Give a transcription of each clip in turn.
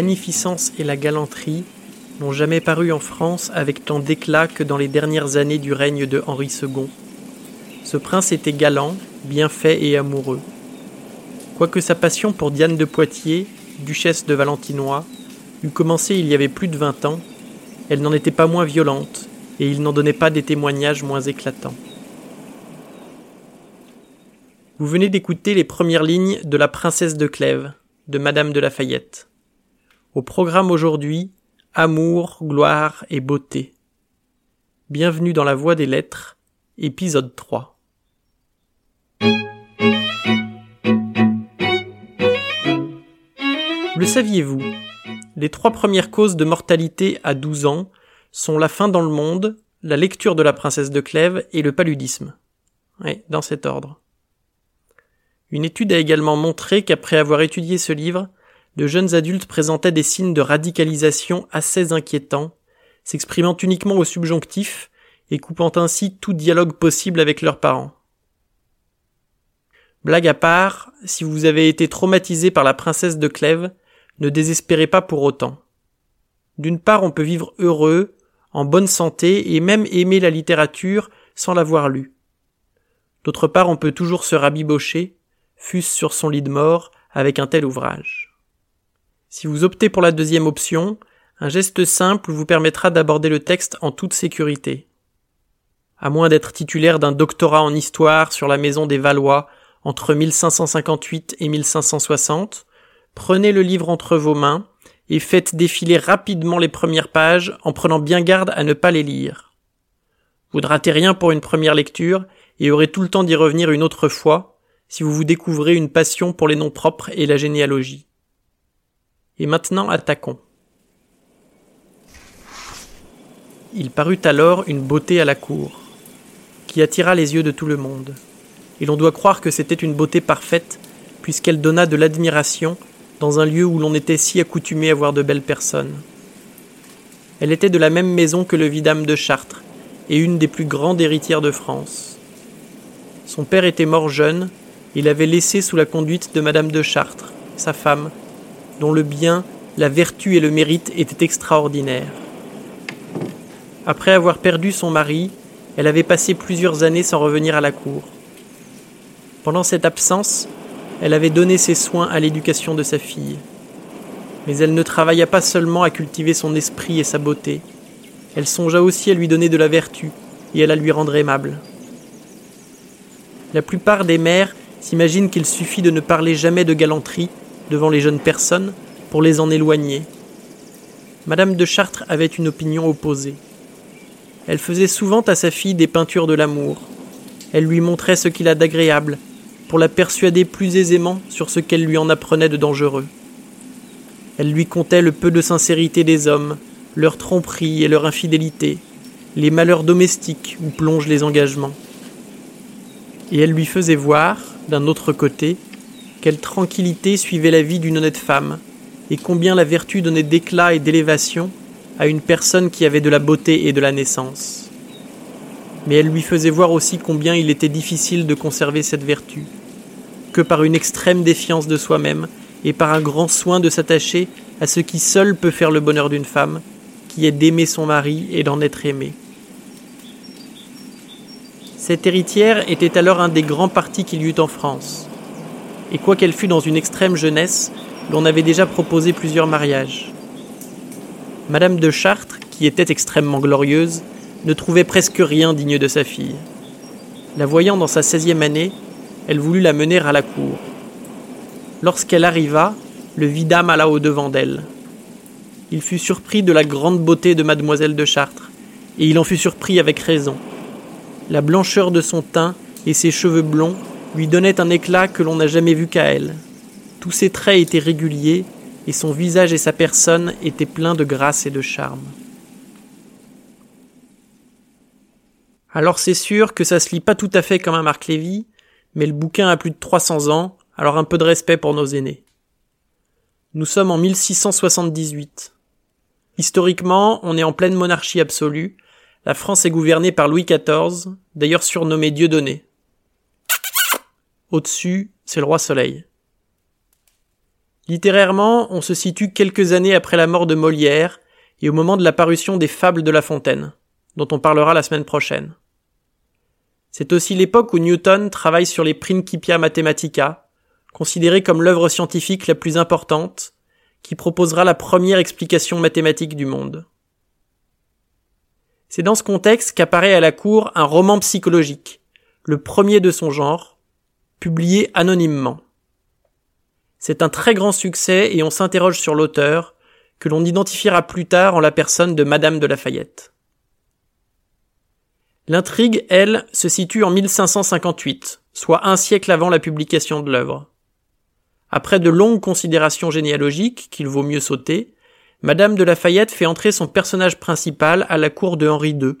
magnificence et la galanterie n'ont jamais paru en France avec tant d'éclat que dans les dernières années du règne de Henri II. Ce prince était galant, bien fait et amoureux. Quoique sa passion pour Diane de Poitiers, duchesse de Valentinois, eût commencé il y avait plus de vingt ans, elle n'en était pas moins violente, et il n'en donnait pas des témoignages moins éclatants. Vous venez d'écouter les premières lignes de La Princesse de Clèves, de Madame de Lafayette. Au programme aujourd'hui, Amour, gloire et beauté. Bienvenue dans la Voie des Lettres, épisode 3. Le saviez-vous? Les trois premières causes de mortalité à 12 ans sont la faim dans le monde, la lecture de la princesse de Clèves et le paludisme. Oui, dans cet ordre. Une étude a également montré qu'après avoir étudié ce livre, de jeunes adultes présentaient des signes de radicalisation assez inquiétants, s'exprimant uniquement au subjonctif et coupant ainsi tout dialogue possible avec leurs parents. Blague à part, si vous avez été traumatisé par la princesse de Clèves, ne désespérez pas pour autant. D'une part, on peut vivre heureux, en bonne santé et même aimer la littérature sans l'avoir lue. D'autre part, on peut toujours se rabibocher, fût-ce sur son lit de mort, avec un tel ouvrage. Si vous optez pour la deuxième option, un geste simple vous permettra d'aborder le texte en toute sécurité. À moins d'être titulaire d'un doctorat en histoire sur la maison des Valois entre 1558 et 1560, prenez le livre entre vos mains et faites défiler rapidement les premières pages en prenant bien garde à ne pas les lire. Vous ne ratez rien pour une première lecture et aurez tout le temps d'y revenir une autre fois si vous vous découvrez une passion pour les noms propres et la généalogie. Et maintenant attaquons. Il parut alors une beauté à la cour, qui attira les yeux de tout le monde, et l'on doit croire que c'était une beauté parfaite, puisqu'elle donna de l'admiration dans un lieu où l'on était si accoutumé à voir de belles personnes. Elle était de la même maison que le vidame de Chartres, et une des plus grandes héritières de France. Son père était mort jeune, et l'avait laissé sous la conduite de madame de Chartres, sa femme, dont le bien, la vertu et le mérite étaient extraordinaires. Après avoir perdu son mari, elle avait passé plusieurs années sans revenir à la cour. Pendant cette absence, elle avait donné ses soins à l'éducation de sa fille. Mais elle ne travailla pas seulement à cultiver son esprit et sa beauté, elle songea aussi à lui donner de la vertu et à la lui rendre aimable. La plupart des mères s'imaginent qu'il suffit de ne parler jamais de galanterie devant les jeunes personnes pour les en éloigner. Madame de Chartres avait une opinion opposée. Elle faisait souvent à sa fille des peintures de l'amour. Elle lui montrait ce qu'il a d'agréable pour la persuader plus aisément sur ce qu'elle lui en apprenait de dangereux. Elle lui contait le peu de sincérité des hommes, leur tromperie et leur infidélité, les malheurs domestiques où plongent les engagements. Et elle lui faisait voir, d'un autre côté, quelle tranquillité suivait la vie d'une honnête femme, et combien la vertu donnait d'éclat et d'élévation à une personne qui avait de la beauté et de la naissance. Mais elle lui faisait voir aussi combien il était difficile de conserver cette vertu, que par une extrême défiance de soi-même et par un grand soin de s'attacher à ce qui seul peut faire le bonheur d'une femme, qui est d'aimer son mari et d'en être aimée. Cette héritière était alors un des grands partis qu'il y eut en France, et quoiqu'elle fût dans une extrême jeunesse, l'on avait déjà proposé plusieurs mariages. Madame de Chartres, qui était extrêmement glorieuse, ne trouvait presque rien digne de sa fille. La voyant dans sa seizième année, elle voulut la mener à la cour. Lorsqu'elle arriva, le vidame alla au-devant d'elle. Il fut surpris de la grande beauté de mademoiselle de Chartres, et il en fut surpris avec raison. La blancheur de son teint et ses cheveux blonds lui donnaient un éclat que l'on n'a jamais vu qu'à elle. Tous ses traits étaient réguliers, et son visage et sa personne étaient pleins de grâce et de charme. Alors c'est sûr que ça se lit pas tout à fait comme un Marc Lévy, mais le bouquin a plus de 300 ans, alors un peu de respect pour nos aînés. Nous sommes en 1678. Historiquement, on est en pleine monarchie absolue. La France est gouvernée par Louis XIV, d'ailleurs surnommé Dieudonné. Au-dessus, c'est le roi Soleil. Littérairement, on se situe quelques années après la mort de Molière et au moment de la parution des Fables de La Fontaine, dont on parlera la semaine prochaine. C'est aussi l'époque où Newton travaille sur les Principia Mathematica, considérée comme l'œuvre scientifique la plus importante, qui proposera la première explication mathématique du monde. C'est dans ce contexte qu'apparaît à la cour un roman psychologique, le premier de son genre, publié anonymement. C'est un très grand succès et on s'interroge sur l'auteur, que l'on identifiera plus tard en la personne de Madame de Lafayette. L'intrigue, elle, se situe en 1558, soit un siècle avant la publication de l'œuvre. Après de longues considérations généalogiques qu'il vaut mieux sauter, Madame de Lafayette fait entrer son personnage principal à la cour de Henri II.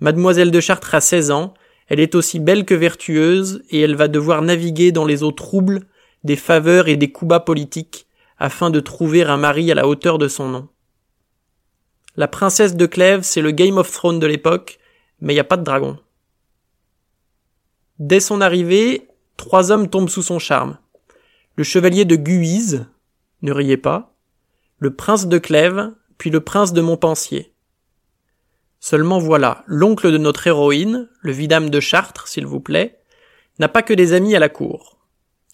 Mademoiselle de Chartres a 16 ans, elle est aussi belle que vertueuse, et elle va devoir naviguer dans les eaux troubles des faveurs et des coups bas politiques afin de trouver un mari à la hauteur de son nom. La princesse de Clèves, c'est le Game of Thrones de l'époque, mais il n'y a pas de dragon. Dès son arrivée, trois hommes tombent sous son charme. Le chevalier de Guise, ne riez pas, le prince de Clèves, puis le prince de Montpensier. Seulement voilà, l'oncle de notre héroïne, le vidame de Chartres, s'il vous plaît, n'a pas que des amis à la cour.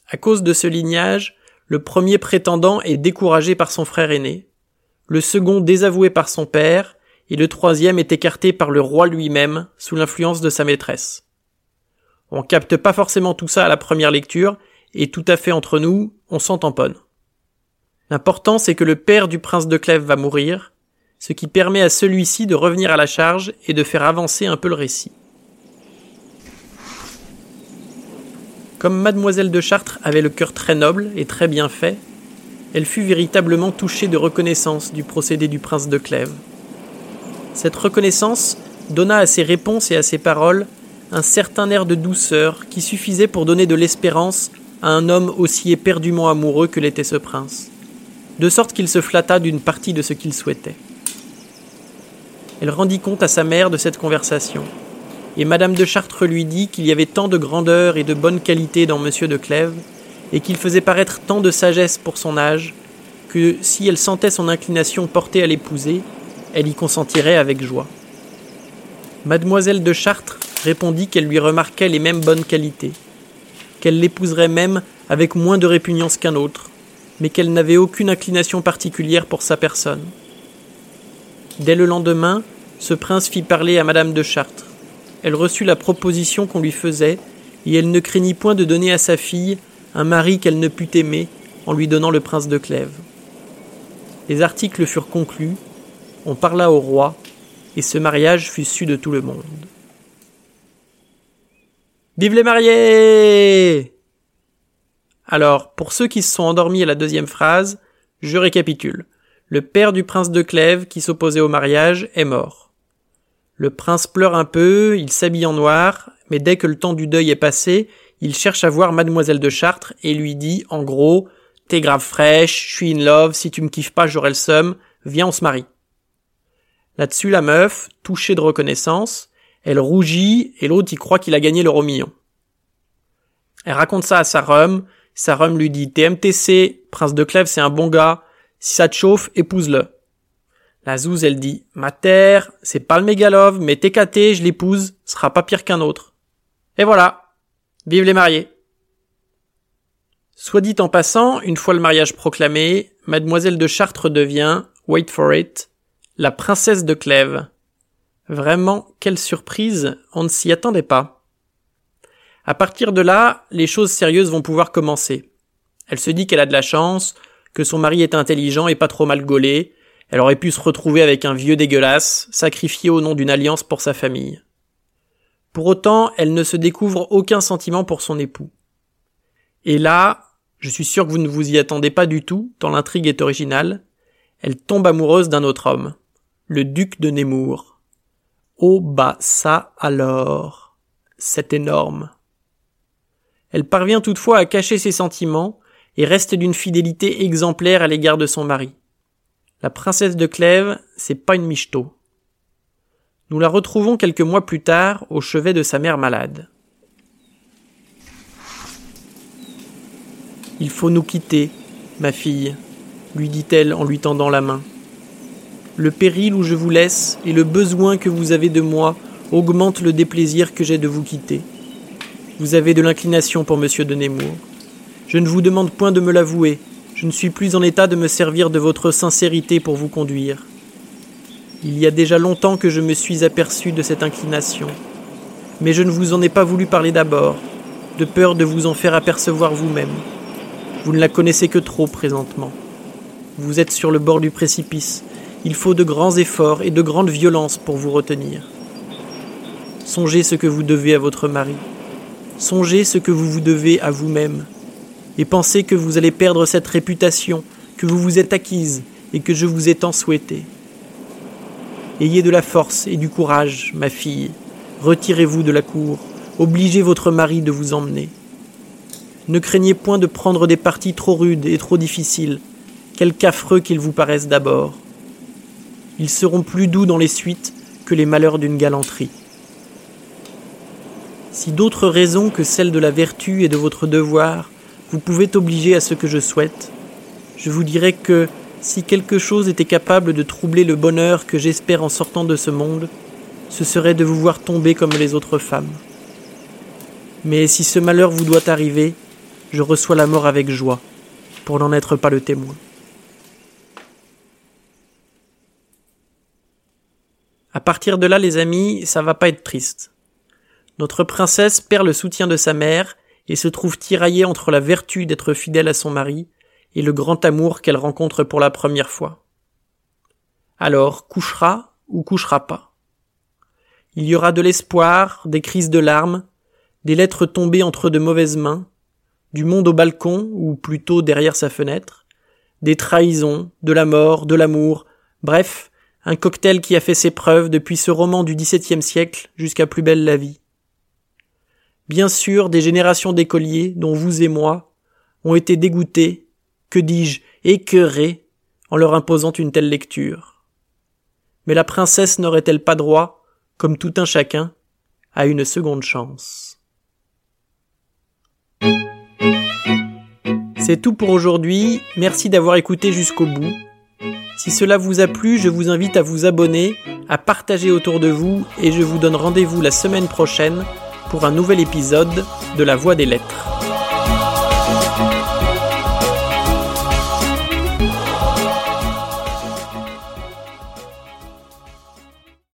À cause de ce lignage, le premier prétendant est découragé par son frère aîné, le second désavoué par son père, et le troisième est écarté par le roi lui-même sous l'influence de sa maîtresse. On capte pas forcément tout ça à la première lecture, et tout à fait entre nous, on s'en tamponne. L'important c'est que le père du prince de Clèves va mourir, ce qui permet à celui-ci de revenir à la charge et de faire avancer un peu le récit. Comme mademoiselle de Chartres avait le cœur très noble et très bien fait, elle fut véritablement touchée de reconnaissance du procédé du prince de Clèves. Cette reconnaissance donna à ses réponses et à ses paroles un certain air de douceur qui suffisait pour donner de l'espérance à un homme aussi éperdument amoureux que l'était ce prince, de sorte qu'il se flatta d'une partie de ce qu'il souhaitait. Elle rendit compte à sa mère de cette conversation, et madame de Chartres lui dit qu'il y avait tant de grandeur et de bonne qualité dans monsieur de Clèves, et qu'il faisait paraître tant de sagesse pour son âge, que si elle sentait son inclination portée à l'épouser, elle y consentirait avec joie. Mademoiselle de Chartres répondit qu'elle lui remarquait les mêmes bonnes qualités, qu'elle l'épouserait même avec moins de répugnance qu'un autre, mais qu'elle n'avait aucune inclination particulière pour sa personne. Dès le lendemain, ce prince fit parler à madame de Chartres. Elle reçut la proposition qu'on lui faisait, et elle ne craignit point de donner à sa fille un mari qu'elle ne pût aimer en lui donnant le prince de Clèves. Les articles furent conclus, on parla au roi, et ce mariage fut su de tout le monde. Vive les mariés Alors, pour ceux qui se sont endormis à la deuxième phrase, je récapitule. Le père du prince de Clèves, qui s'opposait au mariage, est mort. Le prince pleure un peu, il s'habille en noir, mais dès que le temps du deuil est passé, il cherche à voir mademoiselle de Chartres et lui dit, en gros, t'es grave fraîche, je suis in love, si tu me kiffes pas, j'aurai le seum, viens on se marie. Là-dessus, la meuf, touchée de reconnaissance, elle rougit et l'autre y croit qu'il a gagné l'euro million. Elle raconte ça à sa rhum, sa rhum lui dit TMTC, Prince de Clèves c'est un bon gars, si ça te chauffe, épouse-le. La zouze elle dit Ma terre, c'est pas le mégalove, mais t'es caté, je l'épouse, sera pas pire qu'un autre. Et voilà. Vive les mariés. Soit dit en passant, une fois le mariage proclamé, mademoiselle de Chartres devient, wait for it, la princesse de Clèves. Vraiment, quelle surprise, on ne s'y attendait pas. À partir de là, les choses sérieuses vont pouvoir commencer. Elle se dit qu'elle a de la chance, que son mari est intelligent et pas trop mal gaulé, elle aurait pu se retrouver avec un vieux dégueulasse, sacrifié au nom d'une alliance pour sa famille. Pour autant, elle ne se découvre aucun sentiment pour son époux. Et là, je suis sûr que vous ne vous y attendez pas du tout, tant l'intrigue est originale, elle tombe amoureuse d'un autre homme le duc de Nemours. Oh bah ça alors. C'est énorme. Elle parvient toutefois à cacher ses sentiments et reste d'une fidélité exemplaire à l'égard de son mari. La princesse de Clèves, c'est pas une michto. Nous la retrouvons quelques mois plus tard au chevet de sa mère malade. Il faut nous quitter, ma fille, lui dit-elle en lui tendant la main. Le péril où je vous laisse et le besoin que vous avez de moi augmentent le déplaisir que j'ai de vous quitter. Vous avez de l'inclination pour monsieur de Nemours. Je ne vous demande point de me l'avouer, je ne suis plus en état de me servir de votre sincérité pour vous conduire. Il y a déjà longtemps que je me suis aperçu de cette inclination, mais je ne vous en ai pas voulu parler d'abord, de peur de vous en faire apercevoir vous-même. Vous ne la connaissez que trop présentement. Vous êtes sur le bord du précipice. Il faut de grands efforts et de grandes violences pour vous retenir. Songez ce que vous devez à votre mari. Songez ce que vous vous devez à vous-même. Et pensez que vous allez perdre cette réputation que vous vous êtes acquise et que je vous ai tant souhaité. Ayez de la force et du courage, ma fille. Retirez-vous de la cour. Obligez votre mari de vous emmener. Ne craignez point de prendre des parties trop rudes et trop difficiles, quelque affreux qu'ils vous paraissent d'abord. Ils seront plus doux dans les suites que les malheurs d'une galanterie. Si d'autres raisons que celles de la vertu et de votre devoir vous pouvez obliger à ce que je souhaite, je vous dirais que si quelque chose était capable de troubler le bonheur que j'espère en sortant de ce monde, ce serait de vous voir tomber comme les autres femmes. Mais si ce malheur vous doit arriver, je reçois la mort avec joie, pour n'en être pas le témoin. À partir de là, les amis, ça va pas être triste. Notre princesse perd le soutien de sa mère et se trouve tiraillée entre la vertu d'être fidèle à son mari et le grand amour qu'elle rencontre pour la première fois. Alors, couchera ou couchera pas? Il y aura de l'espoir, des crises de larmes, des lettres tombées entre de mauvaises mains, du monde au balcon, ou plutôt derrière sa fenêtre, des trahisons, de la mort, de l'amour, bref, un cocktail qui a fait ses preuves depuis ce roman du XVIIe siècle jusqu'à Plus belle la vie. Bien sûr, des générations d'écoliers, dont vous et moi, ont été dégoûtés, que dis-je, écœurés, en leur imposant une telle lecture. Mais la princesse n'aurait-elle pas droit, comme tout un chacun, à une seconde chance? C'est tout pour aujourd'hui, merci d'avoir écouté jusqu'au bout. Si cela vous a plu, je vous invite à vous abonner, à partager autour de vous et je vous donne rendez-vous la semaine prochaine pour un nouvel épisode de La Voix des Lettres.